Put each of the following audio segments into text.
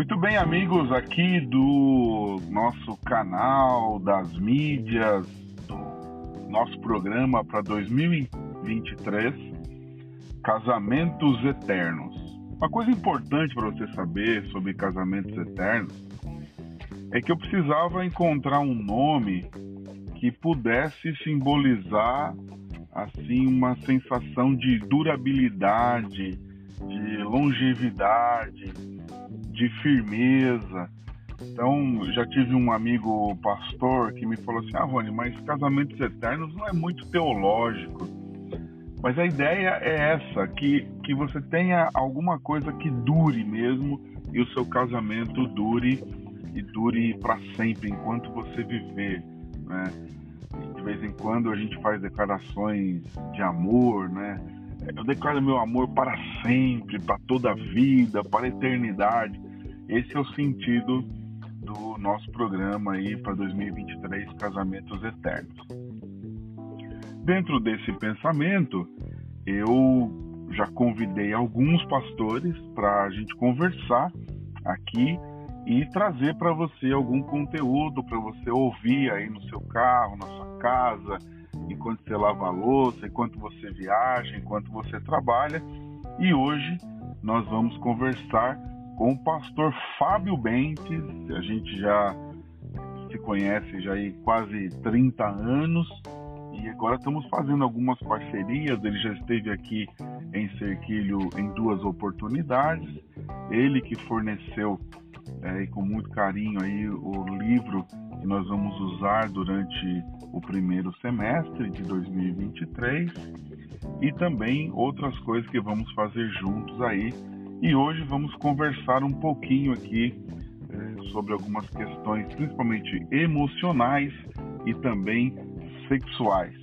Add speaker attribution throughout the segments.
Speaker 1: Muito bem, amigos aqui do nosso canal, das mídias, do nosso programa para 2023, Casamentos Eternos. Uma coisa importante para você saber sobre casamentos eternos é que eu precisava encontrar um nome que pudesse simbolizar assim uma sensação de durabilidade, de longevidade, de firmeza. Então, já tive um amigo pastor que me falou assim: Ah, Rony, mas casamentos eternos não é muito teológico. Mas a ideia é essa: que, que você tenha alguma coisa que dure mesmo e o seu casamento dure e dure para sempre, enquanto você viver. Né? De vez em quando a gente faz declarações de amor, né? Eu declaro meu amor para sempre, para toda a vida, para a eternidade. Esse é o sentido do nosso programa aí para 2023, Casamentos Eternos. Dentro desse pensamento, eu já convidei alguns pastores para a gente conversar aqui e trazer para você algum conteúdo para você ouvir aí no seu carro, na sua casa, enquanto você lava a louça, enquanto você viaja, enquanto você trabalha. E hoje nós vamos conversar com o pastor Fábio Bentes. A gente já se conhece já há quase 30 anos e agora estamos fazendo algumas parcerias. Ele já esteve aqui em Cerquilho em duas oportunidades. Ele que forneceu é, com muito carinho aí o livro que nós vamos usar durante o primeiro semestre de 2023 e também outras coisas que vamos fazer juntos aí e hoje vamos conversar um pouquinho aqui é, sobre algumas questões, principalmente emocionais e também sexuais.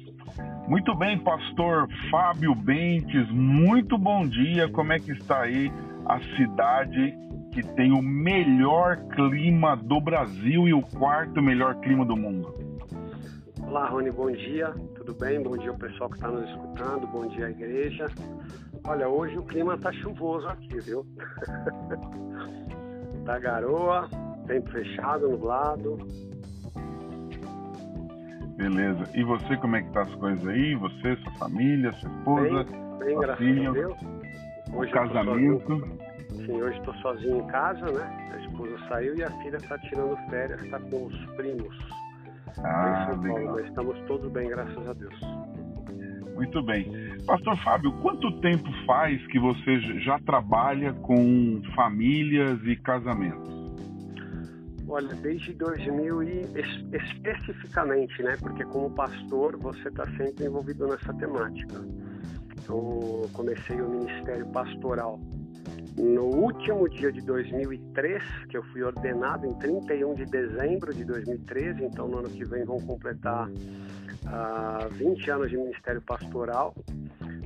Speaker 1: Muito bem, pastor Fábio Bentes, muito bom dia. Como é que está aí a cidade que tem o melhor clima do Brasil e o quarto melhor clima do mundo?
Speaker 2: Olá, Rony, bom dia. Tudo bem? Bom dia ao pessoal que está nos escutando. Bom dia à igreja. Olha, hoje o clima tá chuvoso aqui, viu? tá garoa, tempo fechado, nublado.
Speaker 1: Beleza. E você, como é que tá as coisas aí? Você, sua família, sua esposa,
Speaker 2: bem, bem,
Speaker 1: sua filha,
Speaker 2: Hoje
Speaker 1: o casamento?
Speaker 2: Sim, hoje estou sozinho em casa, né? A esposa saiu e a filha está tirando férias, está com os primos.
Speaker 1: Ah,
Speaker 2: legal. Mas estamos todos bem, graças a Deus.
Speaker 1: Muito bem. Pastor Fábio, quanto tempo faz que você já trabalha com famílias e casamentos?
Speaker 2: Olha, desde 2000 e especificamente, né? Porque como pastor você está sempre envolvido nessa temática. Então, comecei o ministério pastoral no último dia de 2003, que eu fui ordenado em 31 de dezembro de 2013, então no ano que vem vão completar uh, 20 anos de ministério pastoral.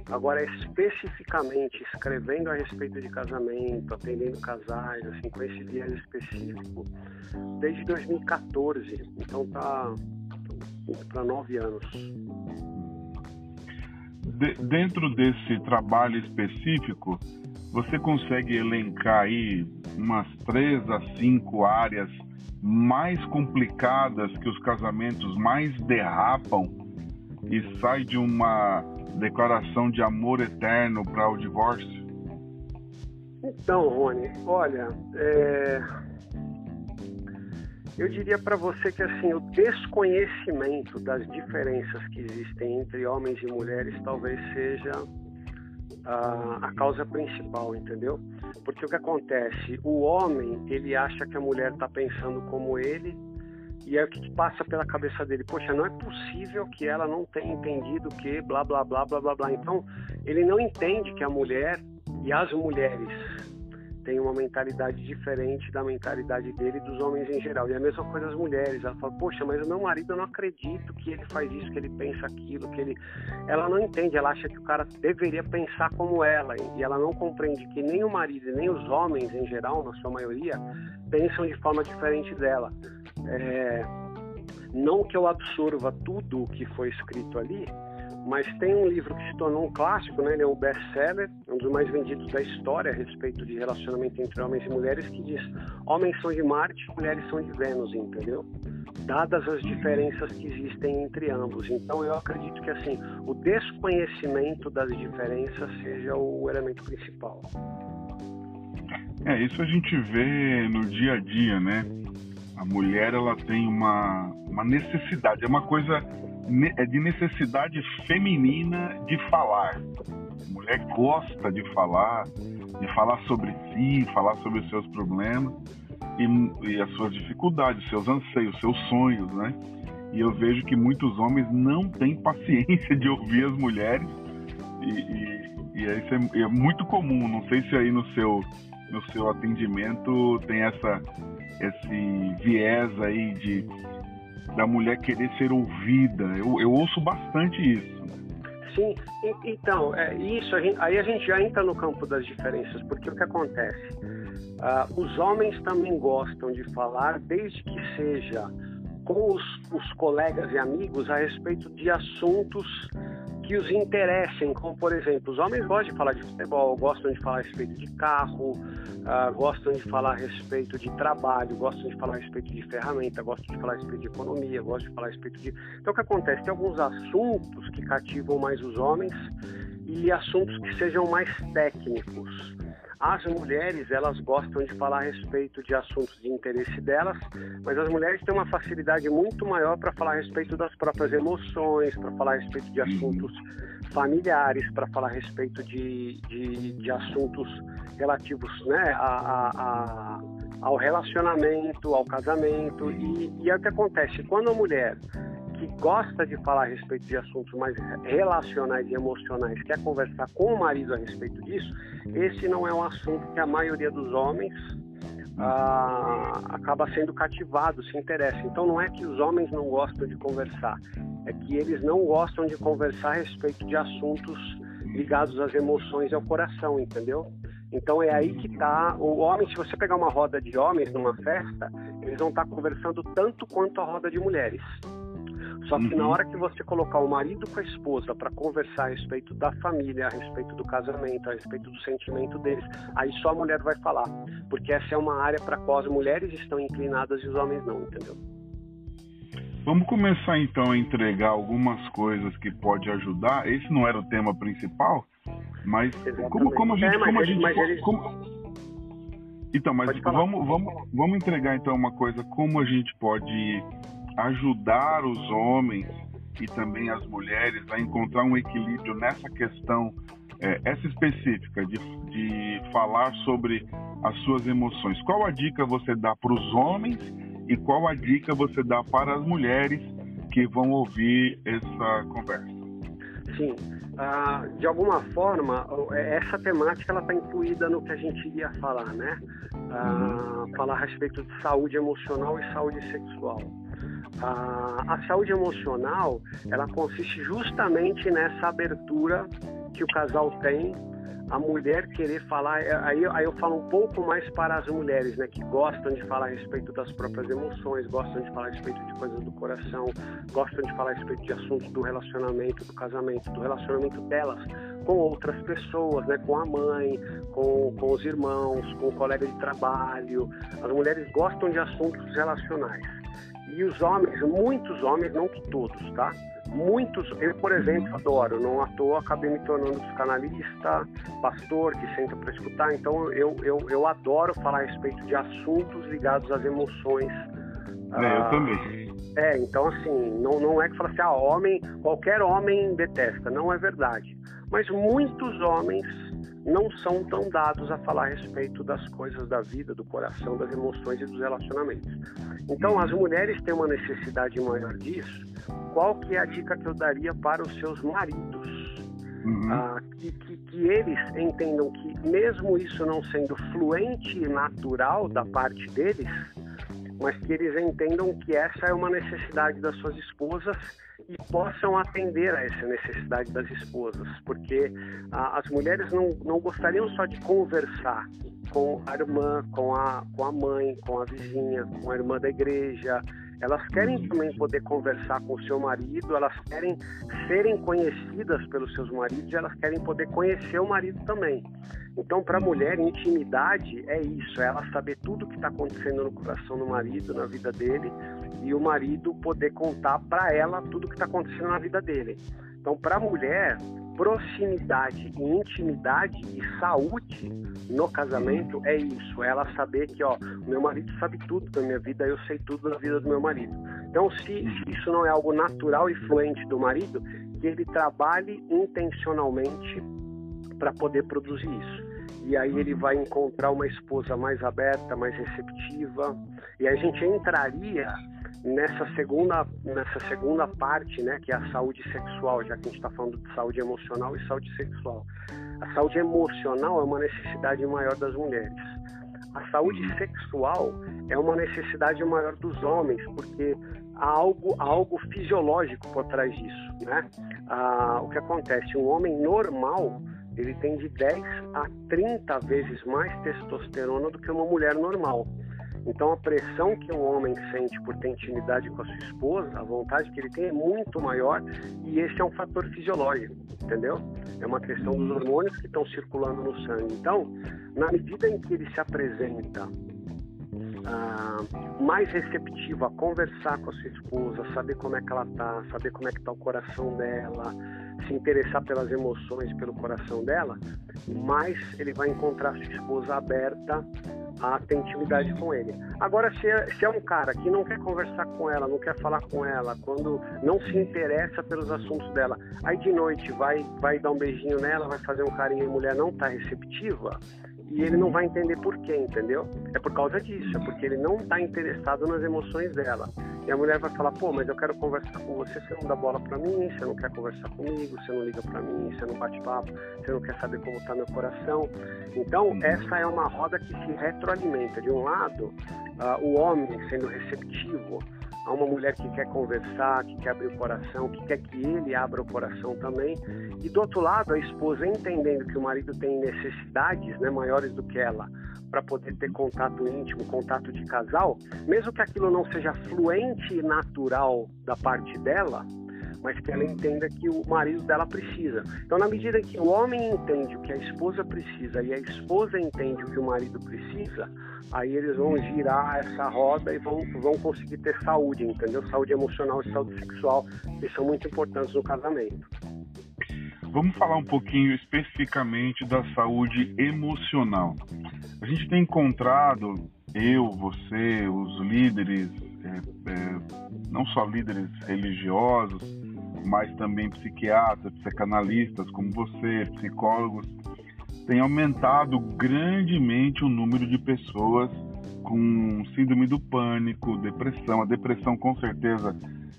Speaker 2: Agora, especificamente escrevendo a respeito de casamento, atendendo casais, assim, com esse viés específico, desde 2014. Então tá para nove anos.
Speaker 1: De, dentro desse trabalho específico, você consegue elencar aí umas três a cinco áreas mais complicadas que os casamentos mais derrapam e sai de uma declaração de amor eterno para o divórcio?
Speaker 2: Então, Rony, olha, é... eu diria para você que assim o desconhecimento das diferenças que existem entre homens e mulheres talvez seja a, a causa principal, entendeu? Porque o que acontece? O homem, ele acha que a mulher está pensando como ele e é o que passa pela cabeça dele. Poxa, não é possível que ela não tenha entendido que blá, blá, blá, blá, blá, blá. Então, ele não entende que a mulher e as mulheres tem uma mentalidade diferente da mentalidade dele e dos homens em geral. E a mesma coisa as mulheres. Ela fala, poxa, mas o meu marido eu não acredito que ele faz isso, que ele pensa aquilo, que ele. Ela não entende, ela acha que o cara deveria pensar como ela. E ela não compreende que nem o marido nem os homens em geral, na sua maioria, pensam de forma diferente dela. É... Não que eu absorva tudo o que foi escrito ali, mas tem um livro que se tornou um clássico, né? ele é um best-seller, um dos mais vendidos da história a respeito de relacionamento entre homens e mulheres, que diz: homens são de Marte, mulheres são de Vênus, entendeu? Dadas as diferenças que existem entre ambos. Então eu acredito que assim, o desconhecimento das diferenças seja o elemento principal.
Speaker 1: É, isso a gente vê no dia a dia, né? A mulher ela tem uma, uma necessidade, é uma coisa é de necessidade feminina de falar. A mulher gosta de falar, de falar sobre si, falar sobre os seus problemas e, e as suas dificuldades, seus anseios, seus sonhos, né? E eu vejo que muitos homens não têm paciência de ouvir as mulheres e, e, e isso é, é muito comum. Não sei se aí no seu no seu atendimento tem essa esse viés aí de da mulher querer ser ouvida. Eu, eu ouço bastante isso.
Speaker 2: Sim, então, é, isso, a gente, aí a gente já entra no campo das diferenças, porque o que acontece? Uh, os homens também gostam de falar, desde que seja com os, os colegas e amigos, a respeito de assuntos que os interessem, como por exemplo, os homens gostam de falar de futebol, gostam de falar a respeito de carro, uh, gostam de falar a respeito de trabalho, gostam de falar a respeito de ferramenta, gostam de falar a respeito de economia, gostam de falar a respeito de. Então o que acontece? Tem alguns assuntos que cativam mais os homens e assuntos que sejam mais técnicos. As mulheres, elas gostam de falar a respeito de assuntos de interesse delas, mas as mulheres têm uma facilidade muito maior para falar a respeito das próprias emoções, para falar a respeito de assuntos familiares, para falar a respeito de, de, de assuntos relativos né, a, a, a, ao relacionamento, ao casamento. E, e é o que acontece, quando a mulher que gosta de falar a respeito de assuntos mais relacionais e emocionais, quer conversar com o marido a respeito disso, esse não é um assunto que a maioria dos homens ah, acaba sendo cativado, se interessa. Então não é que os homens não gostam de conversar, é que eles não gostam de conversar a respeito de assuntos ligados às emoções e ao coração, entendeu? Então é aí que está o homem. Se você pegar uma roda de homens numa festa, eles vão estar tá conversando tanto quanto a roda de mulheres. Só que uhum. na hora que você colocar o marido com a esposa para conversar a respeito da família, a respeito do casamento, a respeito do sentimento deles, aí só a mulher vai falar. Porque essa é uma área para qual as mulheres estão inclinadas e os homens não, entendeu?
Speaker 1: Vamos começar então a entregar algumas coisas que pode ajudar. Esse não era o tema principal, mas como, como a gente, é, como a gente, eles... como... Então, mas vamos, vamos, vamos entregar então uma coisa, como a gente pode ajudar os homens e também as mulheres a encontrar um equilíbrio nessa questão, é, essa específica, de, de falar sobre as suas emoções. Qual a dica você dá para os homens e qual a dica você dá para as mulheres que vão ouvir essa conversa?
Speaker 2: Sim, ah, de alguma forma, essa temática ela está incluída no que a gente ia falar, né? Ah, uhum. Falar a respeito de saúde emocional e saúde sexual. A, a saúde emocional, ela consiste justamente nessa abertura que o casal tem a mulher querer falar, aí, aí eu falo um pouco mais para as mulheres, né, que gostam de falar a respeito das próprias emoções, gostam de falar a respeito de coisas do coração, gostam de falar a respeito de assuntos do relacionamento, do casamento, do relacionamento delas com outras pessoas, né, com a mãe, com, com os irmãos, com o colega de trabalho. As mulheres gostam de assuntos relacionais. E os homens, muitos homens, não todos, tá? Muitos, eu por exemplo adoro, não à toa acabei me tornando psicanalista, pastor que senta para escutar, então eu, eu, eu adoro falar a respeito de assuntos ligados às emoções.
Speaker 1: É, eu ah, também.
Speaker 2: É, então assim, não, não é que fala assim, ah, homem, qualquer homem detesta, não é verdade. Mas muitos homens não são tão dados a falar a respeito das coisas da vida, do coração, das emoções e dos relacionamentos. Então, as mulheres têm uma necessidade maior disso. Qual que é a dica que eu daria para os seus maridos? Uhum. Ah, que, que, que, eles entendam que, mesmo isso não sendo fluente e natural da parte deles, mas que eles entendam que essa é uma necessidade das suas esposas e possam atender a essa necessidade das esposas, porque ah, as mulheres não, não gostariam só de conversar com a irmã, com a, com a mãe, com a vizinha, com a irmã da igreja. Elas querem também poder conversar com o seu marido, elas querem serem conhecidas pelos seus maridos elas querem poder conhecer o marido também. Então, para a mulher, intimidade é isso, é ela saber tudo o que está acontecendo no coração do marido, na vida dele, e o marido poder contar para ela tudo que está acontecendo na vida dele. Então, para a mulher, proximidade e intimidade e saúde no casamento é isso, é ela saber que, ó, meu marido sabe tudo da minha vida, eu sei tudo da vida do meu marido. Então, se, se isso não é algo natural e fluente do marido, que ele trabalhe intencionalmente para poder produzir isso. E aí ele vai encontrar uma esposa mais aberta, mais receptiva. E a gente entraria nessa segunda, nessa segunda parte, né, que é a saúde sexual, já que a gente está falando de saúde emocional e saúde sexual. A saúde emocional é uma necessidade maior das mulheres. A saúde sexual é uma necessidade maior dos homens, porque há algo, há algo fisiológico por trás disso, né? Ah, o que acontece? Um homem normal, ele tem de 10 a 30 vezes mais testosterona do que uma mulher normal. Então a pressão que um homem sente por ter intimidade com a sua esposa, a vontade que ele tem é muito maior e esse é um fator fisiológico, entendeu? É uma questão dos hormônios que estão circulando no sangue. Então, na medida em que ele se apresenta ah, mais receptivo a conversar com a sua esposa, saber como é que ela tá, saber como é que tá o coração dela, se interessar pelas emoções, pelo coração dela, mais ele vai encontrar sua esposa aberta a ter intimidade com ele. Agora, se é, se é, um cara que não quer conversar com ela, não quer falar com ela, quando não se interessa pelos assuntos dela, aí de noite vai, vai dar um beijinho nela, vai fazer um carinho e a mulher não está receptiva, e ele não vai entender por quê, entendeu? É por causa disso, é porque ele não está interessado nas emoções dela. E a mulher vai falar, pô, mas eu quero conversar com você, você não dá bola para mim, você não quer conversar comigo, você não liga para mim, você não bate papo, você não quer saber como está meu coração. Então, essa é uma roda que se retroalimenta. De um lado, uh, o homem sendo receptivo, a uma mulher que quer conversar, que quer abrir o coração, que quer que ele abra o coração também. E do outro lado, a esposa entendendo que o marido tem necessidades né, maiores do que ela para poder ter contato íntimo, contato de casal, mesmo que aquilo não seja fluente e natural da parte dela, mas que ela entenda que o marido dela precisa. Então, na medida que o homem entende o que a esposa precisa e a esposa entende o que o marido precisa, aí eles vão girar essa roda e vão, vão conseguir ter saúde, entendeu? Saúde emocional e saúde sexual, que são muito importantes no casamento.
Speaker 1: Vamos falar um pouquinho especificamente da saúde emocional. A gente tem encontrado, eu, você, os líderes, é, é, não só líderes religiosos, mas também psiquiatras, psicanalistas como você, psicólogos, tem aumentado grandemente o número de pessoas com síndrome do pânico, depressão. A depressão, com certeza,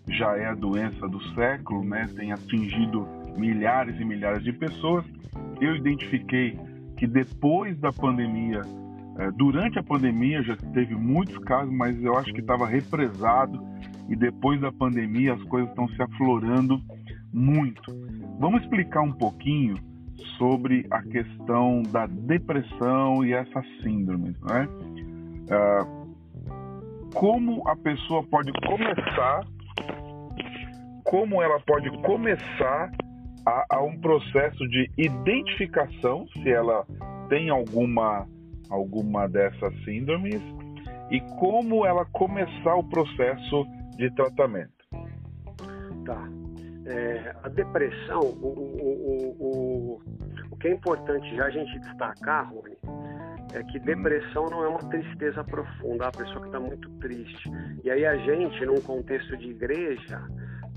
Speaker 1: já é a doença do século, né? Tem atingido milhares e milhares de pessoas. Eu identifiquei que depois da pandemia, eh, durante a pandemia já teve muitos casos, mas eu acho que estava represado e depois da pandemia as coisas estão se aflorando muito. Vamos explicar um pouquinho sobre a questão da depressão e essa síndrome, né? Uh, como a pessoa pode começar, como ela pode começar a, a um processo de identificação, se ela tem alguma alguma dessas síndromes e como ela começar o processo de tratamento.
Speaker 2: Tá. É, a depressão, o, o, o, o, que é importante já a gente destacar, Rony, é que depressão não é uma tristeza profunda, é a pessoa que está muito triste. E aí a gente, num contexto de igreja,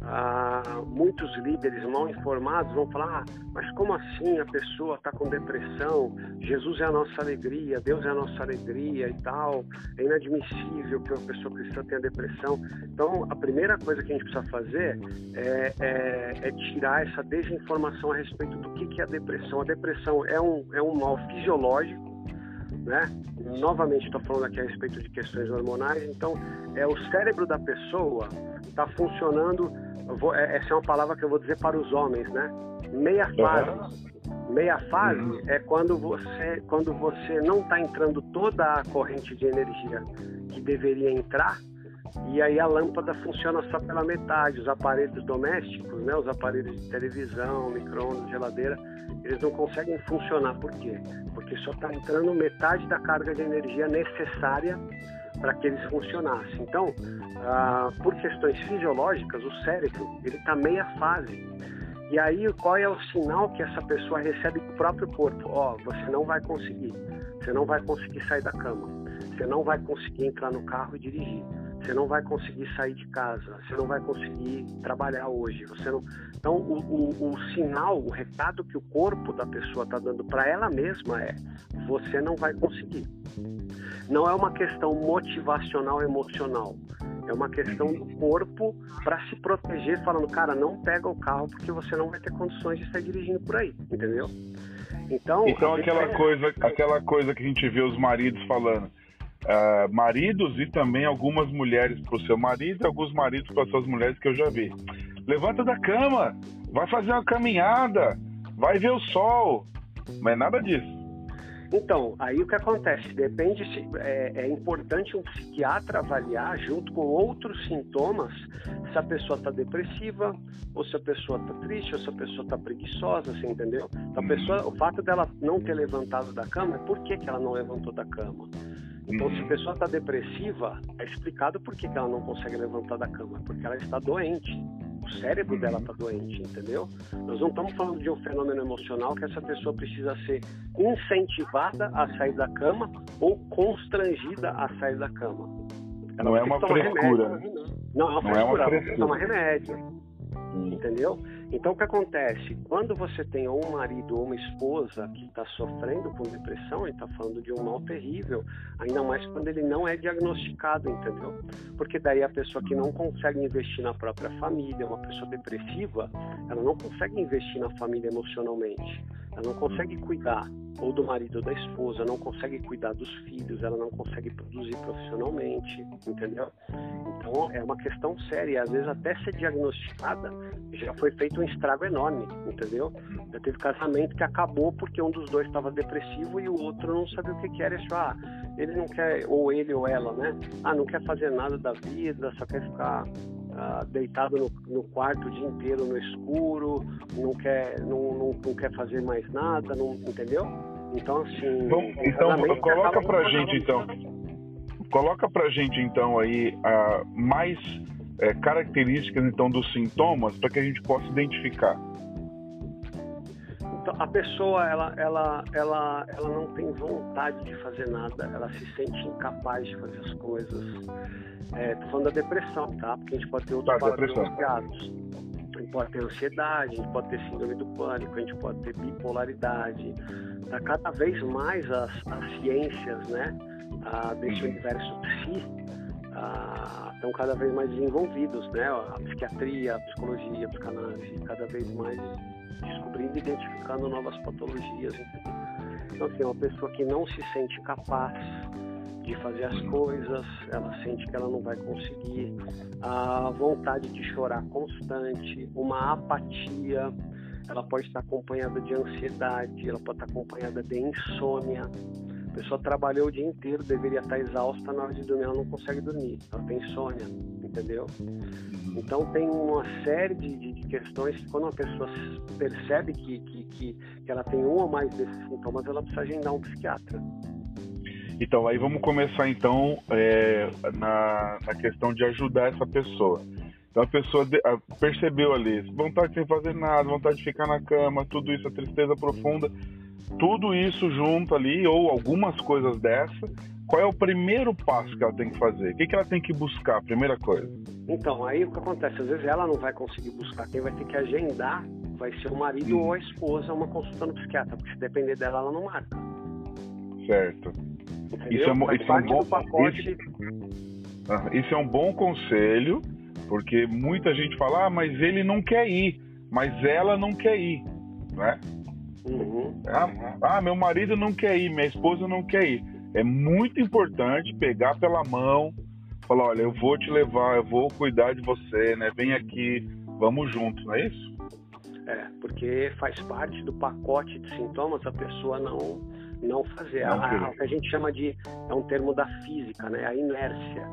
Speaker 2: ah, muitos líderes mal informados vão falar: ah, mas como assim a pessoa está com depressão? Jesus é a nossa alegria, Deus é a nossa alegria e tal. É inadmissível que uma pessoa cristã tenha depressão. Então, a primeira coisa que a gente precisa fazer é, é, é tirar essa desinformação a respeito do que, que é a depressão. A depressão é um, é um mal fisiológico né? Novamente estou falando aqui a respeito de questões hormonais, então é o cérebro da pessoa está funcionando vou, é, essa é uma palavra que eu vou dizer para os homens, né? Meia fase. Meia fase uhum. é quando você, quando você não está entrando toda a corrente de energia que deveria entrar e aí a lâmpada funciona só pela metade. Os aparelhos domésticos, né, os aparelhos de televisão, micro-ondas, geladeira, eles não conseguem funcionar. Por quê? Porque só está entrando metade da carga de energia necessária para que eles funcionassem. Então, ah, por questões fisiológicas, o cérebro ele está meia fase. E aí, qual é o sinal que essa pessoa recebe do próprio corpo? Ó, oh, você não vai conseguir. Você não vai conseguir sair da cama. Você não vai conseguir entrar no carro e dirigir você não vai conseguir sair de casa, você não vai conseguir trabalhar hoje, você não. Então, o, o, o sinal, o recado que o corpo da pessoa está dando para ela mesma é: você não vai conseguir. Não é uma questão motivacional emocional. É uma questão do corpo para se proteger, falando, cara, não pega o carro porque você não vai ter condições de sair dirigindo por aí, entendeu?
Speaker 1: Então, então aquela é... coisa, aquela coisa que a gente vê os maridos falando, uh, maridos e também algumas mulheres para o seu marido e alguns maridos para suas mulheres que eu já vi. Levanta da cama, vai fazer uma caminhada, vai ver o sol. Não é nada disso.
Speaker 2: Então, aí o que acontece? Depende se é, é importante um psiquiatra avaliar junto com outros sintomas se a pessoa está depressiva, ou se a pessoa está triste, ou se a pessoa está preguiçosa, você entendeu? Então, a pessoa, o fato dela não ter levantado da cama, por que, que ela não levantou da cama? Então, se a pessoa está depressiva, é explicado por que, que ela não consegue levantar da cama, porque ela está doente. O cérebro dela está doente, entendeu? Nós não estamos falando de um fenômeno emocional que essa pessoa precisa ser incentivada a sair da cama ou constrangida a sair da cama.
Speaker 1: Ela não é uma frescura.
Speaker 2: Não, é uma frescura. Não é uma frescura. Ela tomar remédio. Entendeu? Então, o que acontece? Quando você tem um marido ou uma esposa que está sofrendo com depressão, ele está falando de um mal terrível, ainda mais quando ele não é diagnosticado, entendeu? Porque daí a pessoa que não consegue investir na própria família, uma pessoa depressiva, ela não consegue investir na família emocionalmente, ela não consegue cuidar ou do marido ou da esposa, não consegue cuidar dos filhos, ela não consegue produzir profissionalmente, entendeu? Então é uma questão séria, às vezes até ser diagnosticada já foi feito um estrago enorme, entendeu? Já teve casamento que acabou porque um dos dois estava depressivo e o outro não sabia o que, que era. Isso, ah, ele não quer, ou ele ou ela, né? Ah, não quer fazer nada da vida, só quer ficar ah, deitado no, no, quarto o dia inteiro no escuro, não quer, não, não, não quer fazer mais nada, não, entendeu? Então, assim.
Speaker 1: Bom, então, coloca pra gente, então. Coloca pra gente, então, aí uh, mais é, características, então, dos sintomas para que a gente possa identificar.
Speaker 2: A pessoa, ela, ela, ela, ela não tem vontade de fazer nada, ela se sente incapaz de fazer as coisas. É, tô falando da depressão, tá? Porque a gente pode ter outros tá, associados. A gente pode ter ansiedade, a gente pode ter síndrome do pânico, a gente pode ter bipolaridade. Tá cada vez mais as, as ciências, né, ah, desse uhum. universo psi ah, estão cada vez mais desenvolvidos, né? A psiquiatria, a psicologia, a psicanálise, cada vez mais descobrindo e identificando novas patologias. Então, assim, é uma pessoa que não se sente capaz de fazer as coisas, ela sente que ela não vai conseguir, a vontade de chorar constante, uma apatia, ela pode estar acompanhada de ansiedade, ela pode estar acompanhada de insônia. A pessoa trabalhou o dia inteiro, deveria estar exausta, na hora de dormir ela não consegue dormir, ela tem insônia, entendeu? Então tem uma série de, de questões que quando uma pessoa percebe que, que, que, que ela tem um ou mais desses sintomas, ela precisa agendar um psiquiatra.
Speaker 1: Então, aí vamos começar então é, na, na questão de ajudar essa pessoa. Então a pessoa percebeu ali, vontade de fazer nada, vontade de ficar na cama, tudo isso, a tristeza profunda, tudo isso junto ali, ou algumas coisas dessa, qual é o primeiro passo que ela tem que fazer? O que, que ela tem que buscar, primeira coisa?
Speaker 2: Então, aí o que acontece? Às vezes ela não vai conseguir buscar, quem vai ter que agendar vai ser o marido ou a esposa uma consulta no psiquiatra, porque se depender dela, ela não marca.
Speaker 1: Certo. Isso é, isso é, um bom, pacote... isso, isso é um bom conselho, porque muita gente fala, ah, mas ele não quer ir, mas ela não quer ir, né? Uhum. Ah, ah, meu marido não quer ir, minha esposa não quer ir. É muito importante pegar pela mão, falar, olha, eu vou te levar, eu vou cuidar de você, né? Vem aqui, vamos juntos, não é isso?
Speaker 2: É, porque faz parte do pacote de sintomas a pessoa não não fazer. Não, a, que a gente chama de é um termo da física, né? A inércia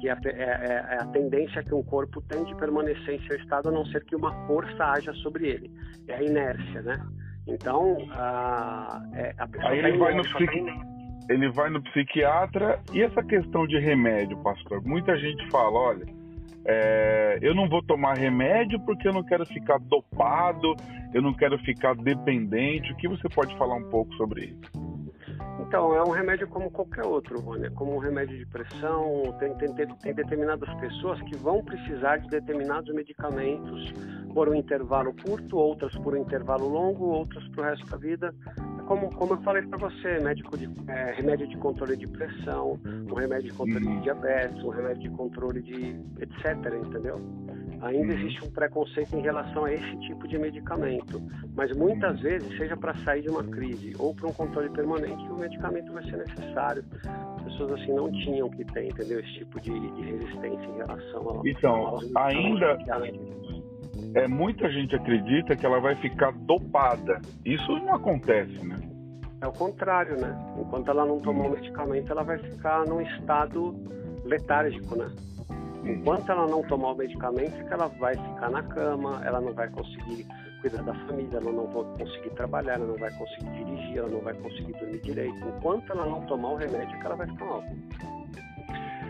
Speaker 2: que é, é, é, é, a tendência que um corpo tem de permanecer em seu estado a não ser que uma força haja sobre ele. É a inércia, né? Então, a, é, a pessoa
Speaker 1: Aí ele vai, no psiqui... ele vai no psiquiatra e essa questão de remédio, pastor. Muita gente fala, olha, é, eu não vou tomar remédio porque eu não quero ficar dopado, eu não quero ficar dependente. O que você pode falar um pouco sobre isso?
Speaker 2: Então, é um remédio como qualquer outro, Rony. Como um remédio de pressão. Tem, tem, tem, determinadas pessoas que vão precisar de determinados medicamentos por um intervalo curto, outras por um intervalo longo, outras para o resto da vida. Como, como eu falei para você, médico de, é, remédio de controle de pressão, um remédio de controle de diabetes, um remédio de controle de etc, entendeu? Ainda uhum. existe um preconceito em relação a esse tipo de medicamento, mas muitas vezes, seja para sair de uma crise ou para um controle permanente, o medicamento vai ser necessário. As pessoas assim não tinham que ter, entendeu? Esse tipo de, de resistência em relação
Speaker 1: ao. Então, ainda é muita gente acredita que ela vai ficar dopada. Isso não acontece, né?
Speaker 2: É o contrário, né? Enquanto ela não tomar o medicamento, ela vai ficar num estado letárgico, né? Enquanto ela não tomar o medicamento, ela vai ficar na cama, ela não vai conseguir cuidar da família, ela não vai conseguir trabalhar, ela não vai conseguir dirigir, ela não vai conseguir dormir direito. Enquanto ela não tomar o remédio, ela vai ficar mal.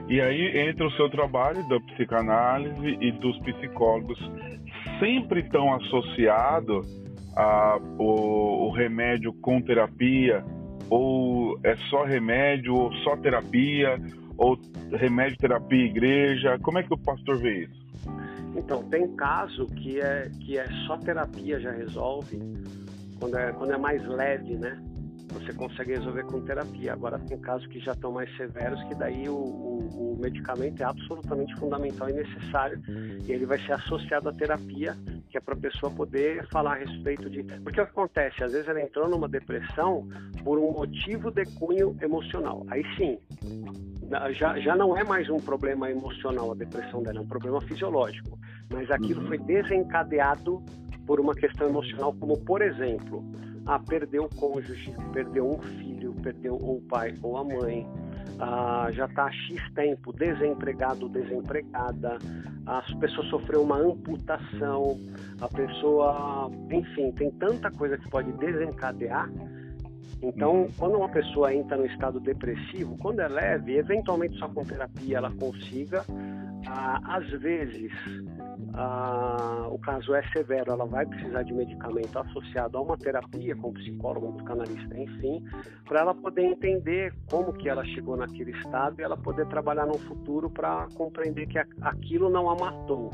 Speaker 1: E aí entra o seu trabalho da psicanálise e dos psicólogos sempre estão associados a o, o remédio com terapia ou é só remédio ou só terapia ou remédio, terapia, igreja? Como é que o pastor vê isso?
Speaker 2: Então, tem caso que é, que é só terapia já resolve, quando é, quando é mais leve, né? Você consegue resolver com terapia. Agora, tem casos que já estão mais severos, que daí o, o, o medicamento é absolutamente fundamental e necessário, e ele vai ser associado à terapia, que é para a pessoa poder falar a respeito de. Porque o que acontece? Às vezes ela entrou numa depressão por um motivo de cunho emocional. Aí sim, já, já não é mais um problema emocional a depressão dela, é um problema fisiológico. Mas aquilo uhum. foi desencadeado por uma questão emocional, como por exemplo, ah, perdeu o cônjuge, perdeu um filho, perdeu ou o pai ou a mãe, ah, já está há X tempo desempregado, desempregada, a pessoa sofreu uma amputação, a pessoa, enfim, tem tanta coisa que pode desencadear então, uhum. quando uma pessoa entra no estado depressivo, quando é leve, eventualmente só com terapia ela consiga. Ah, às vezes, o caso é severo, ela vai precisar de medicamento associado a uma terapia com psicólogo, com psicanalista, enfim, para ela poder entender como que ela chegou naquele estado e ela poder trabalhar no futuro para compreender que aquilo não a matou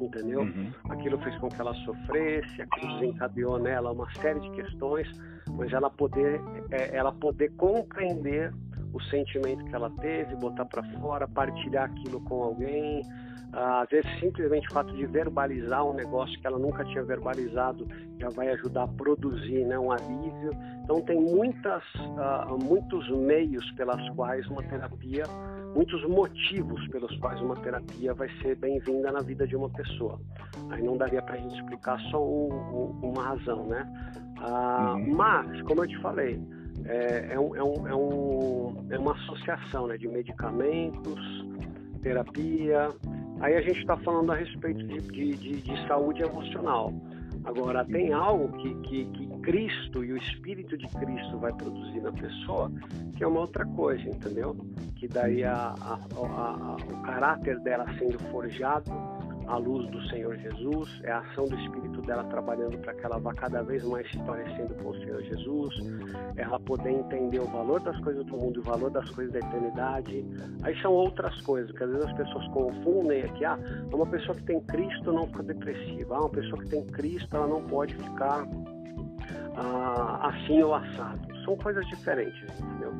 Speaker 2: entendeu? Uhum. Aquilo fez com que ela sofresse, aquilo desencadeou nela uma série de questões, mas ela poder, é, ela poder compreender o sentimento que ela teve, botar para fora, partilhar aquilo com alguém, às vezes simplesmente o fato de verbalizar um negócio que ela nunca tinha verbalizado já vai ajudar a produzir né, um alívio. Então tem muitas, uh, muitos meios pelas quais uma terapia, muitos motivos pelos quais uma terapia vai ser bem-vinda na vida de uma pessoa. Aí não daria para a gente explicar só um, um, uma razão, né? Uh, uhum. Mas, como eu te falei, é, é, um, é, um, é, um, é uma associação né, de medicamentos, terapia, Aí a gente está falando a respeito de, de, de, de, saúde emocional. Agora, tem algo que, que, que Cristo e o Espírito de Cristo vai produzir na pessoa, que é uma outra coisa, entendeu? Que daí a, a, a, o caráter dela sendo forjado à luz do Senhor Jesus, é a ação do Espírito dela trabalhando para que ela vá cada vez mais se parecendo com o Senhor Jesus, ela poder entender o valor das coisas do mundo, o valor das coisas da eternidade. Aí são outras coisas, que às vezes as pessoas confundem aqui, ah, uma pessoa que tem Cristo não fica depressiva, ah, uma pessoa que tem Cristo ela não pode ficar ah, assim ou assado. São coisas diferentes, entendeu?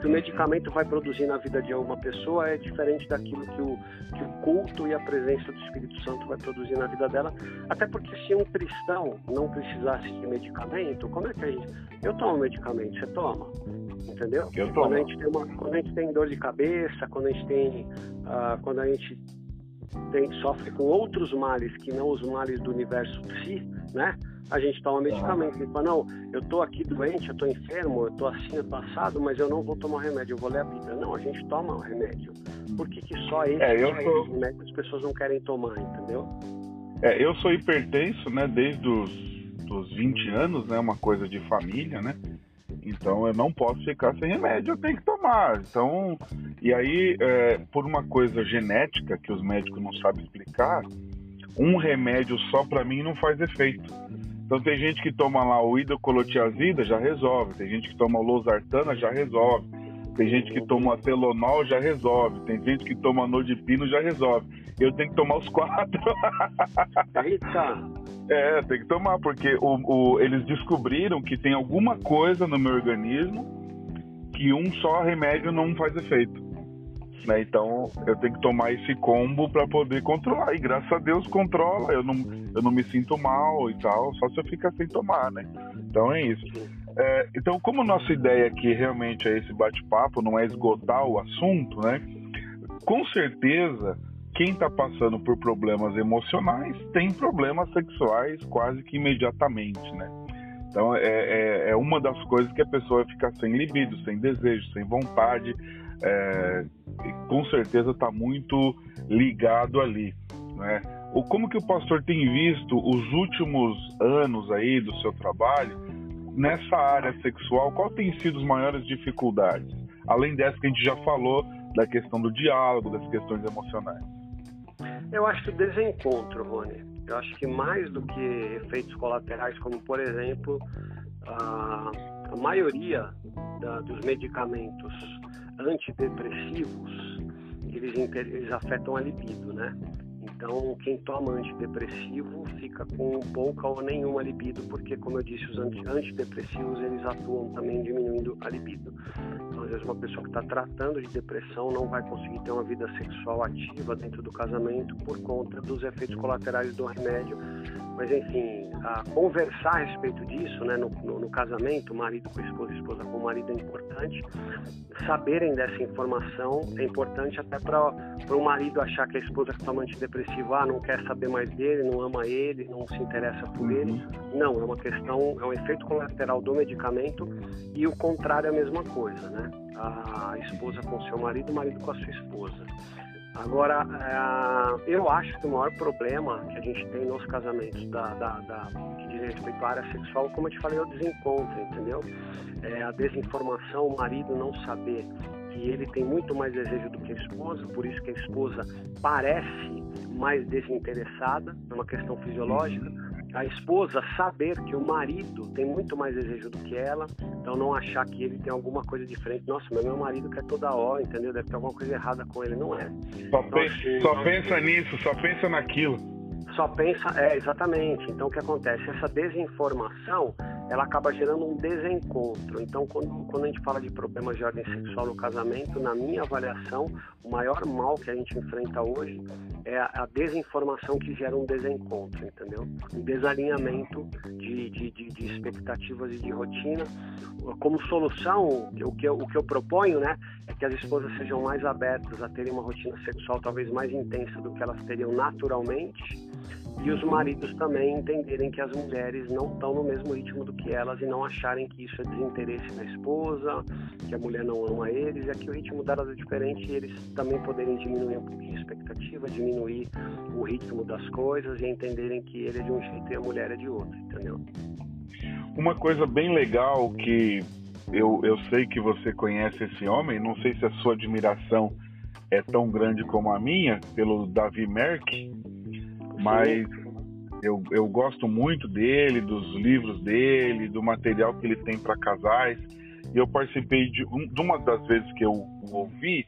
Speaker 2: Que o medicamento vai produzir na vida de uma pessoa é diferente daquilo que o, que o culto e a presença do Espírito Santo vai produzir na vida dela. Até porque se um cristão não precisasse de medicamento, como é que a gente. Eu tomo medicamento, você toma? Entendeu?
Speaker 1: Eu
Speaker 2: tomo. Quando a gente tem, uma, quando a gente tem dor de cabeça, quando a gente tem. Uh, quando a gente tem, sofre com outros males que não os males do universo si, né? A gente toma medicamento. Ele fala, não, eu tô aqui doente, eu tô enfermo, eu tô assim, eu tô assado, mas eu não vou tomar remédio, eu vou ler a Bíblia. Não, a gente toma o remédio. Por que, que só esse,
Speaker 1: é, eu tô...
Speaker 2: esse remédio as pessoas não querem tomar, entendeu?
Speaker 1: É, eu sou hipertenso, né, desde os dos 20 anos, né, uma coisa de família, né? Então eu não posso ficar sem remédio, eu tenho que tomar. Então, e aí, é, por uma coisa genética que os médicos não sabem explicar, um remédio só para mim não faz efeito. Então tem gente que toma lá o hidrocolotiazida, já resolve. Tem gente que toma o losartana, já resolve. Tem gente que toma telonol, já resolve. Tem gente que toma nodipino, já resolve. Eu tenho que tomar os quatro.
Speaker 2: Eita!
Speaker 1: É, tem que tomar, porque o, o, eles descobriram que tem alguma coisa no meu organismo que um só remédio não faz efeito. Né? Então eu tenho que tomar esse combo para poder controlar. E graças a Deus controla, eu não, eu não me sinto mal e tal, só se eu ficar sem tomar, né? Então é isso. É, então, como nossa ideia aqui realmente é esse bate-papo, não é esgotar o assunto, né? Com certeza quem está passando por problemas emocionais tem problemas sexuais quase que imediatamente, né? Então é, é, é, uma das coisas que a pessoa fica sem libido, sem desejo, sem vontade, é, com certeza está muito ligado ali, né? O como que o pastor tem visto os últimos anos aí do seu trabalho nessa área sexual? Qual tem sido as maiores dificuldades? Além dessa que a gente já falou da questão do diálogo, das questões emocionais.
Speaker 2: Eu acho que desencontro, Rony. Eu acho que mais do que efeitos colaterais, como por exemplo, a maioria da, dos medicamentos antidepressivos, eles, eles afetam a libido, né? Então, quem toma antidepressivo fica com pouca ou nenhuma libido, porque, como eu disse, os antidepressivos eles atuam também diminuindo a libido. Às vezes, uma pessoa que está tratando de depressão não vai conseguir ter uma vida sexual ativa dentro do casamento por conta dos efeitos colaterais do remédio mas, enfim, conversar a respeito disso, né, no, no, no, casamento, marido com esposa, esposa com marido é importante. Saberem dessa informação é importante até para o marido achar que a esposa que toma antidepressivo ah, não quer saber mais dele, não ama ele, não se interessa por uhum. ele. Não, é uma questão, é um efeito colateral do medicamento e o contrário é a mesma coisa, né? A esposa com seu marido, o marido com a sua esposa. Agora, é, eu acho que o maior problema que a gente tem nos casamentos da, da, da, que diz respeito à área sexual, como eu te falei, é o desencontro, entendeu? É a desinformação, o marido não saber que ele tem muito mais desejo do que a esposa, por isso que a esposa parece mais desinteressada, é uma questão fisiológica a esposa saber que o marido tem muito mais desejo do que ela, então não achar que ele tem alguma coisa diferente. Nossa, mas meu marido quer toda hora, entendeu? Deve ter alguma coisa errada com ele. Não é.
Speaker 1: Só, então, pensa, assim, só pensa nisso, só pensa naquilo.
Speaker 2: Só pensa, é, exatamente. Então o que acontece? Essa desinformação ela acaba gerando um desencontro. Então, quando, quando a gente fala de problemas de ordem sexual no casamento, na minha avaliação, o maior mal que a gente enfrenta hoje é a, desinformação que gera um desencontro, entendeu? Um desalinhamento de, de, de, de expectativas e de rotina. Como solução, o que, eu, o que eu proponho, né, é que as esposas sejam mais abertas a terem uma rotina sexual talvez mais intensa do que elas teriam naturalmente e os maridos também entenderem que as mulheres não estão no mesmo ritmo do que elas e não acharem que isso é desinteresse da esposa, que a mulher não ama eles, é que o ritmo delas é diferente e eles também poderem diminuir um pouquinho a expectativa, diminuir o ritmo das coisas e entenderem que ele é de um jeito e a mulher é de outro, entendeu?
Speaker 1: Uma coisa bem legal que eu, eu sei que você conhece esse homem, não sei se a sua admiração é tão grande como a minha, pelo Davi Merck, mas eu, eu gosto muito dele, dos livros dele, do material que ele tem para casais. E eu participei de, um, de uma das vezes que eu ouvi,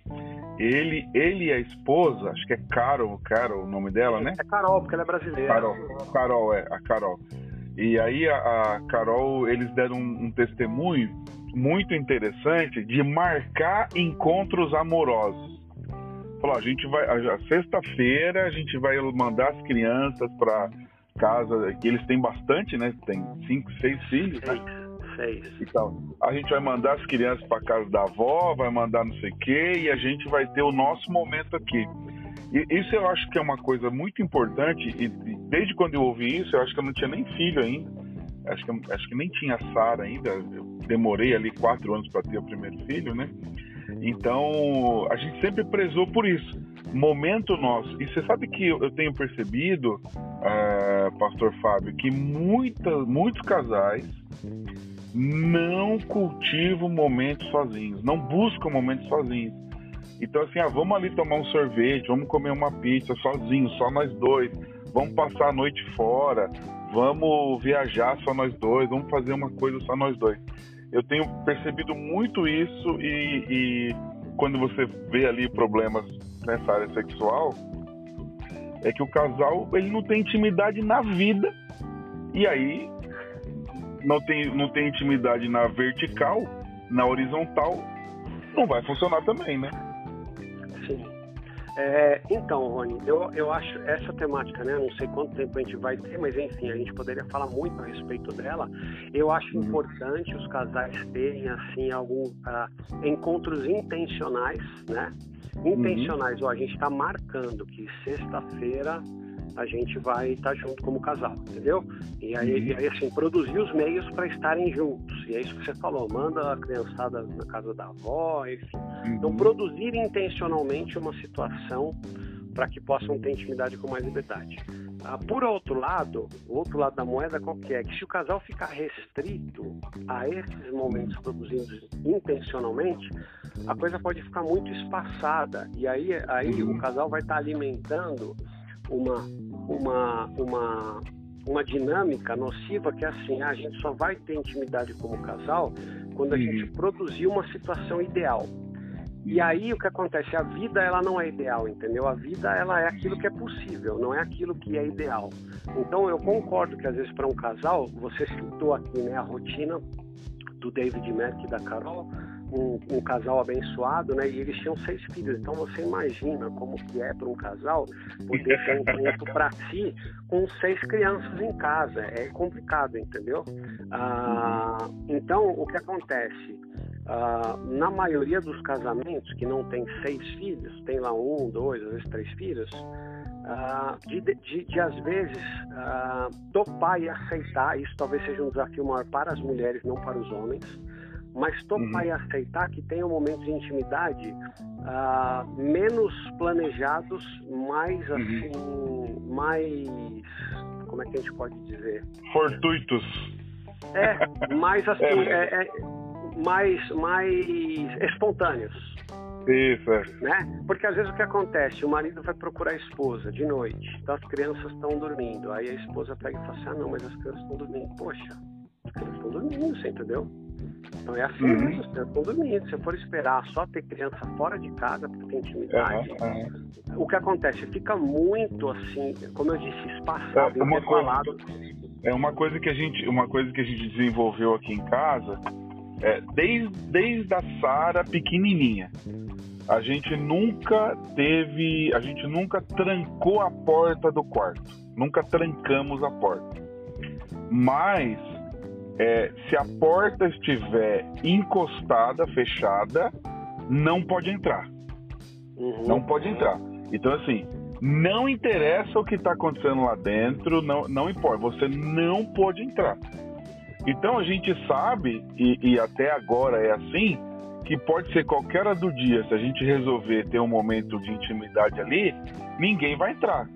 Speaker 1: ele, ele e a esposa, acho que é Carol, Carol o nome dela, né?
Speaker 2: É Carol, porque ela é brasileira.
Speaker 1: Carol, Carol é, a Carol. E aí a, a Carol, eles deram um, um testemunho muito interessante de marcar encontros amorosos falou: a gente vai, a, sexta-feira a gente vai mandar as crianças para casa, que eles têm bastante, né? Tem cinco, seis filhos,
Speaker 2: né? Seis.
Speaker 1: Então, a gente vai mandar as crianças para casa da avó, vai mandar não sei o quê, e a gente vai ter o nosso momento aqui. E isso eu acho que é uma coisa muito importante, e desde quando eu ouvi isso, eu acho que eu não tinha nem filho ainda. acho que, acho que nem tinha Sara ainda, eu demorei ali quatro anos para ter o primeiro filho, né? Então, a gente sempre prezou por isso. Momento nosso. E você sabe que eu tenho percebido, uh, Pastor Fábio, que muita, muitos casais não cultivam momentos sozinhos, não buscam momentos sozinhos. Então, assim, ah, vamos ali tomar um sorvete, vamos comer uma pizza sozinhos, só nós dois, vamos passar a noite fora, vamos viajar só nós dois, vamos fazer uma coisa só nós dois. Eu tenho percebido muito isso e, e quando você vê ali problemas nessa área sexual, é que o casal ele não tem intimidade na vida e aí não tem, não tem intimidade na vertical, na horizontal, não vai funcionar também, né?
Speaker 2: É, então, Rony, eu, eu acho essa temática, né? Não sei quanto tempo a gente vai ter, mas enfim, a gente poderia falar muito a respeito dela. Eu acho uhum. importante os casais terem, assim, alguns uh, ah, encontros intencionais, né? Intencionais, uhum. ó, a gente está marcando que sexta-feira a gente vai estar tá junto como casal, entendeu? E aí, uhum. e aí assim, produzir os meios para estarem juntos. E é isso que você falou, manda a criançada na casa da avó, enfim. Uhum. Então, produzir intencionalmente uma situação para que possam ter intimidade com mais liberdade. Ah, por outro lado, o outro lado da moeda qual que é? Que se o casal ficar restrito a esses momentos produzidos intencionalmente, a coisa pode ficar muito espaçada. E aí, aí uhum. o casal vai estar tá alimentando uma, uma, uma, uma dinâmica nociva que é assim, a gente só vai ter intimidade como casal quando a uhum. gente produzir uma situação ideal. E aí o que acontece? A vida ela não é ideal, entendeu? A vida ela é aquilo que é possível, não é aquilo que é ideal. Então eu concordo que às vezes para um casal, você citou aqui né, a rotina do David Mack e da Carol, um, um, casal abençoado, né? E eles tinham seis filhos. Então você imagina como que é para um casal poder ter um tempo para si com seis crianças em casa. É complicado, entendeu? Ah, então o que acontece? Ah, na maioria dos casamentos que não tem seis filhos, tem lá um, dois, às vezes três filhos, ah, de, de, de, às vezes ah, topar e aceitar, isso talvez seja um desafio maior para as mulheres, não para os homens, mas topar uhum. e aceitar que tenham momentos de intimidade uh, menos planejados, mais uhum. assim, mais como é que a gente pode dizer?
Speaker 1: Fortuitos.
Speaker 2: É, mais assim, é, é, é, mais, mais espontâneos.
Speaker 1: Isso, é.
Speaker 2: Né? Porque às vezes o que acontece? O marido vai procurar a esposa de noite, então as crianças estão dormindo. Aí a esposa pega e fala assim: ah, não, mas as crianças estão dormindo. Poxa, as crianças estão dormindo, você entendeu? Então é assim, uhum. estão dormindo. Se for esperar só ter criança fora de casa para ter intimidade, uhum. o que acontece? Fica muito assim, como eu disse, espaçado, é uma
Speaker 1: coisa, é uma coisa que a gente, uma coisa que a gente desenvolveu aqui em casa, é, desde, desde a Sara pequenininha. A gente nunca teve, a gente nunca trancou a porta do quarto, nunca trancamos a porta. Mas é, se a porta estiver encostada, fechada, não pode entrar. Uhum. Não pode entrar. Então, assim, não interessa o que está acontecendo lá dentro, não, não importa, você não pode entrar. Então a gente sabe, e, e até agora é assim, que pode ser qualquer hora do dia, se a gente resolver ter um momento de intimidade ali, ninguém vai entrar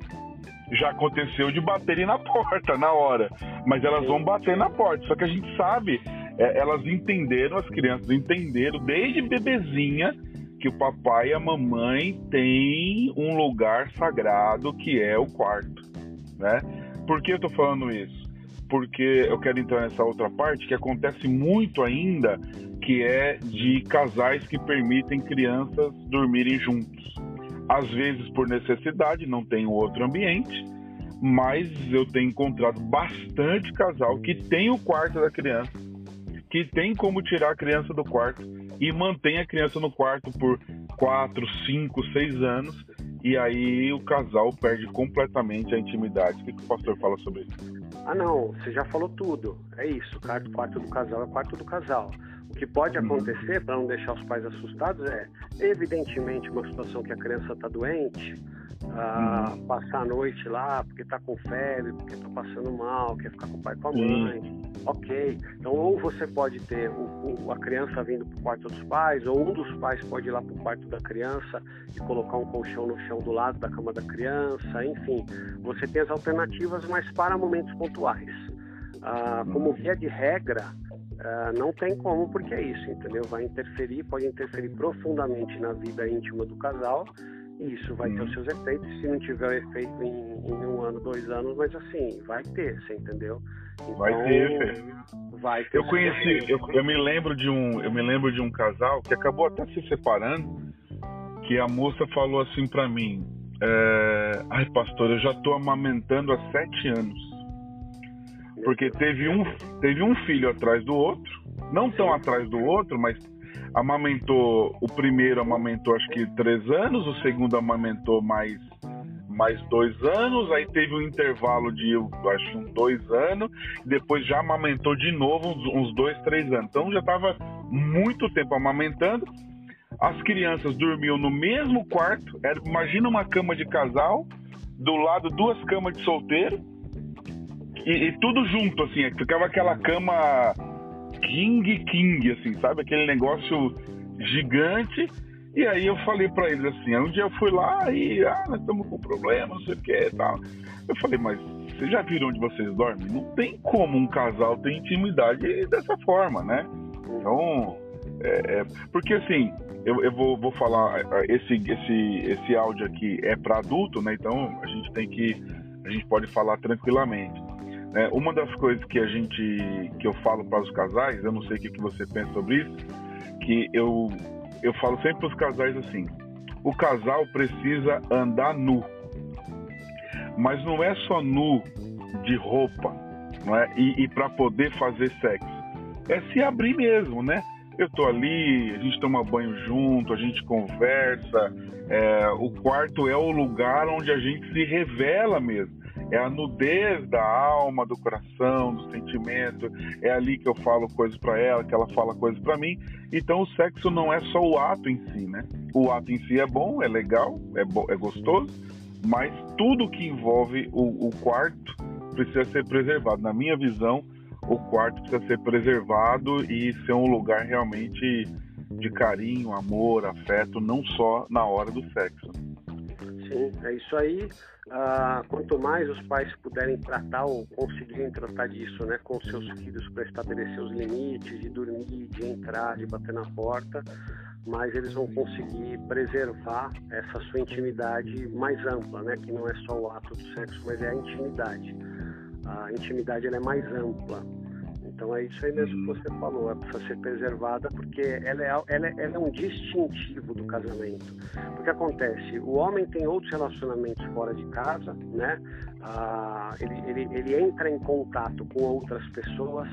Speaker 1: já aconteceu de baterem na porta na hora, mas elas vão bater na porta. Só que a gente sabe, é, elas entenderam, as crianças entenderam desde bebezinha que o papai e a mamãe têm um lugar sagrado que é o quarto, né? Por que eu tô falando isso? Porque eu quero entrar nessa outra parte que acontece muito ainda, que é de casais que permitem crianças dormirem juntos às vezes por necessidade, não tem outro ambiente, mas eu tenho encontrado bastante casal que tem o quarto da criança, que tem como tirar a criança do quarto e mantém a criança no quarto por 4, 5, 6 anos, e aí o casal perde completamente a intimidade. O que, que o pastor fala sobre isso?
Speaker 2: Ah, não, você já falou tudo. É isso, o quarto, do casal é o quarto do casal. O que pode uhum. acontecer, para não deixar os pais assustados, é, evidentemente, uma situação que a criança está doente, ah, uhum. passar a noite lá porque está com febre, porque está passando mal, quer ficar com o pai e com a mãe. ok. Então, ou você pode ter o, o, a criança vindo para o quarto dos pais, ou um dos pais pode ir lá para o quarto da criança e colocar um colchão no chão do lado da cama da criança, enfim. Você tem as alternativas, mas para momentos pontuais. Ah, como via de regra, ah, não tem como, porque é isso, entendeu? Vai interferir, pode interferir profundamente na vida íntima do casal e isso vai ter os seus efeitos. Se não tiver o efeito em, em, um ano, dois anos, mas assim, vai ter, você entendeu?
Speaker 1: Então, vai ter efeito.
Speaker 2: Vai ter
Speaker 1: eu conheci, eu, eu, me lembro de um, eu me lembro de um casal que acabou até se separando, que a moça falou assim para mim, é, ai pastor, eu já tô amamentando há sete anos porque teve um, teve um filho atrás do outro, não tão atrás do outro, mas amamentou, o primeiro amamentou acho que três anos, o segundo amamentou mais mais dois anos, aí teve um intervalo de acho uns dois anos, depois já amamentou de novo uns, uns dois, três anos. Então já estava muito tempo amamentando. As crianças dormiam no mesmo quarto, era, imagina uma cama de casal, do lado duas camas de solteiro e, e, tudo junto, assim, é ficava aquela cama King King, assim, sabe? Aquele negócio gigante. E aí eu falei para eles assim, um dia eu fui lá e, ah, nós estamos com problema, não sei o que e tal. Eu falei, mas vocês já viram onde vocês dormem? Não tem como um casal ter intimidade dessa forma, né? Então, é, é, porque assim, eu, eu vou, vou, falar, esse, esse, esse áudio aqui é para adulto, né? Então a gente tem que, a gente pode falar tranquilamente. É, uma das coisas que a gente, que eu falo para os casais, eu não sei o que, que você pensa sobre isso, que eu, eu falo sempre para os casais assim: o casal precisa andar nu, mas não é só nu de roupa, não é? E, e para poder fazer sexo, é se abrir mesmo, né? Eu tô ali, a gente toma banho junto, a gente conversa. É, o quarto é o lugar onde a gente se revela mesmo é a nudez da alma, do coração, do sentimento. É ali que eu falo coisas para ela, que ela fala coisas para mim. Então o sexo não é só o ato em si, né? O ato em si é bom, é legal, é, bo é gostoso, mas tudo que envolve o, o quarto precisa ser preservado. Na minha visão, o quarto precisa ser preservado e ser um lugar realmente de carinho, amor, afeto, não só na hora do sexo.
Speaker 2: Sim, é isso aí. Ah, quanto mais os pais puderem tratar ou conseguirem tratar disso né, com seus filhos para estabelecer os limites, de dormir, de entrar, de bater na porta, mais eles vão conseguir preservar essa sua intimidade mais ampla, né, que não é só o ato do sexo, mas é a intimidade. A intimidade ela é mais ampla. Então é isso aí mesmo que você falou, ela precisa ser preservada porque ela é, ela, é, ela é um distintivo do casamento. Porque acontece, o homem tem outros relacionamentos fora de casa, né? Ah, ele, ele, ele entra em contato com outras pessoas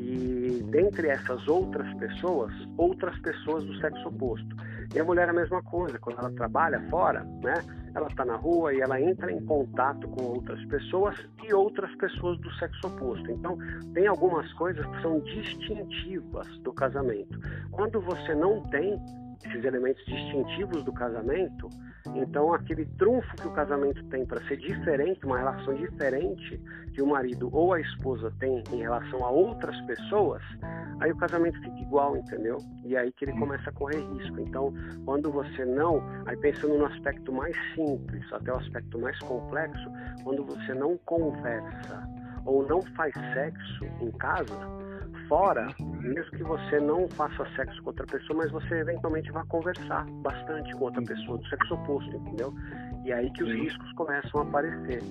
Speaker 2: e dentre essas outras pessoas, outras pessoas do sexo oposto. E a mulher é a mesma coisa, quando ela trabalha fora, né? Ela está na rua e ela entra em contato com outras pessoas e outras pessoas do sexo oposto. Então, tem algumas coisas que são distintivas do casamento. Quando você não tem esses elementos distintivos do casamento, então aquele trunfo que o casamento tem para ser diferente, uma relação diferente que o marido ou a esposa tem em relação a outras pessoas, aí o casamento fica igual, entendeu? E aí que ele começa a correr risco. Então, quando você não, aí pensando no aspecto mais simples, até o aspecto mais complexo, quando você não conversa ou não faz sexo em casa, fora, mesmo que você não faça sexo com outra pessoa, mas você eventualmente vai conversar bastante com outra pessoa do sexo oposto, entendeu? E aí que os riscos começam a aparecer.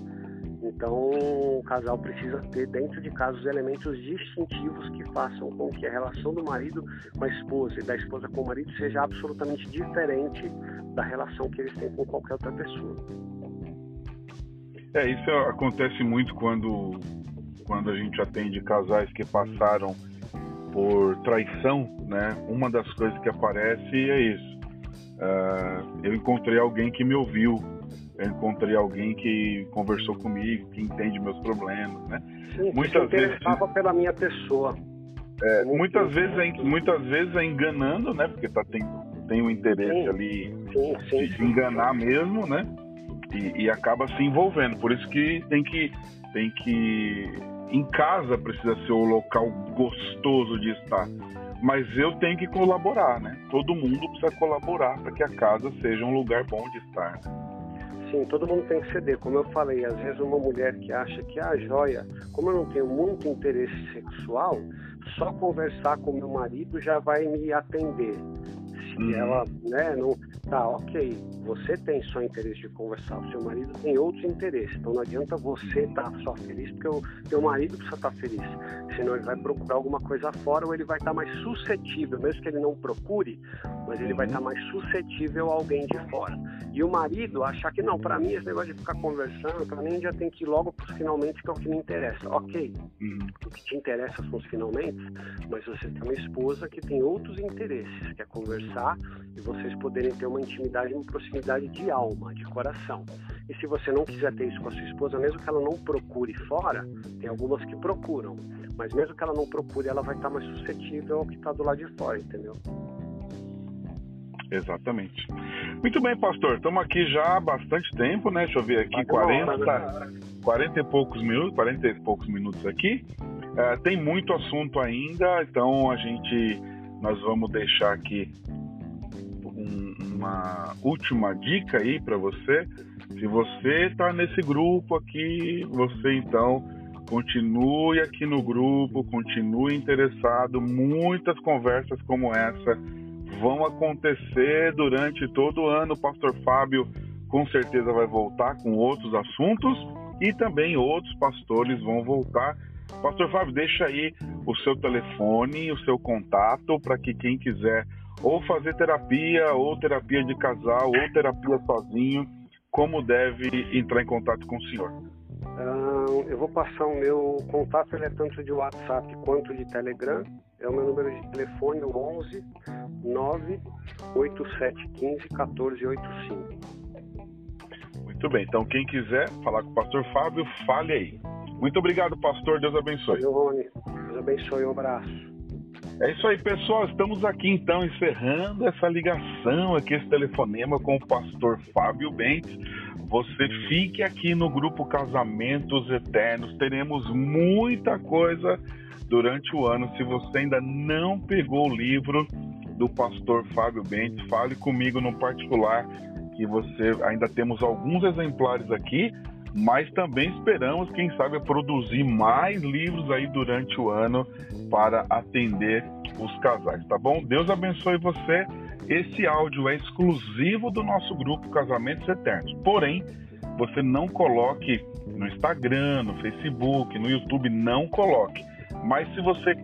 Speaker 2: Então, o casal precisa ter dentro de casa os elementos distintivos que façam com que a relação do marido com a esposa e da esposa com o marido seja absolutamente diferente da relação que eles têm com qualquer outra pessoa.
Speaker 1: É, isso acontece muito quando quando a gente atende casais que passaram por traição, né? Uma das coisas que aparece é isso. Uh, eu encontrei alguém que me ouviu, eu encontrei alguém que conversou comigo, que entende meus problemas, né?
Speaker 2: Sim, muitas vezes pela minha pessoa.
Speaker 1: É, muitas vezes é, muitas vezes é enganando, né? Porque tá tem tem um interesse sim, ali sim, sim, de enganar mesmo, né? E, e acaba se envolvendo. Por isso que tem que tem que em casa precisa ser o local gostoso de estar, mas eu tenho que colaborar, né? Todo mundo precisa colaborar para que a casa seja um lugar bom de estar.
Speaker 2: Sim, todo mundo tem que ceder. Como eu falei, às vezes uma mulher que acha que a ah, joia, como eu não tenho muito interesse sexual, só conversar com meu marido já vai me atender. Uhum. ela, né, não, tá, ok, você tem só interesse de conversar, o seu marido tem outros interesses, então não adianta você estar tá só feliz porque o teu marido precisa estar tá feliz, senão ele vai procurar alguma coisa fora ou ele vai estar tá mais suscetível, mesmo que ele não procure, mas ele vai estar tá mais suscetível a alguém de fora. E o marido achar que não, para mim esse negócio de ficar conversando, para mim já tem que ir logo para os finalmente, que é o que me interessa. Ok, uhum. o que te interessa são os finalmente, mas você tem uma esposa que tem outros interesses, quer conversar e vocês poderem ter uma intimidade, uma proximidade de alma, de coração. E se você não quiser ter isso com a sua esposa, mesmo que ela não procure fora, tem algumas que procuram, mas mesmo que ela não procure, ela vai estar mais suscetível ao que está do lado de fora, entendeu?
Speaker 1: Exatamente. Muito bem, pastor. Estamos aqui já há bastante tempo, né? Deixa eu ver aqui, 40, 40 e poucos minutos, 40 e poucos minutos aqui. Uh, tem muito assunto ainda, então a gente nós vamos deixar aqui uma última dica aí para você. Se você está nesse grupo aqui, você então continue aqui no grupo, continue interessado. Muitas conversas como essa vão acontecer durante todo o ano. O pastor Fábio com certeza vai voltar com outros assuntos e também outros pastores vão voltar. Pastor Fábio, deixa aí o seu telefone, o seu contato para que quem quiser ou fazer terapia, ou terapia de casal, ou terapia sozinho, como deve entrar em contato com o senhor?
Speaker 2: eu vou passar o meu contato, ele é tanto de WhatsApp quanto de Telegram. É o meu número de telefone, 11 98715 1485.
Speaker 1: Muito bem, então quem quiser falar com o pastor Fábio, fale aí. Muito obrigado, pastor. Deus abençoe.
Speaker 2: Valeu, Rony. Deus abençoe. Um abraço.
Speaker 1: É isso aí, pessoal. Estamos aqui então encerrando essa ligação, aqui esse telefonema com o pastor Fábio Bentes. Você fique aqui no grupo Casamentos Eternos. Teremos muita coisa durante o ano. Se você ainda não pegou o livro do pastor Fábio Bentes, fale comigo no particular que você ainda temos alguns exemplares aqui mas também esperamos, quem sabe, produzir mais livros aí durante o ano para atender os casais, tá bom? Deus abençoe você. Esse áudio é exclusivo do nosso grupo Casamentos Eternos. Porém, você não coloque no Instagram, no Facebook, no YouTube, não coloque. Mas se você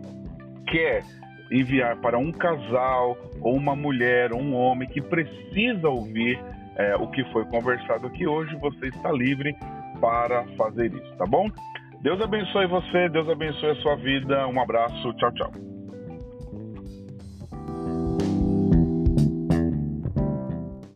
Speaker 1: quer enviar para um casal, ou uma mulher, ou um homem que precisa ouvir é, o que foi conversado aqui hoje, você está livre para fazer isso, tá bom? Deus abençoe você, Deus abençoe a sua vida. Um abraço, tchau, tchau.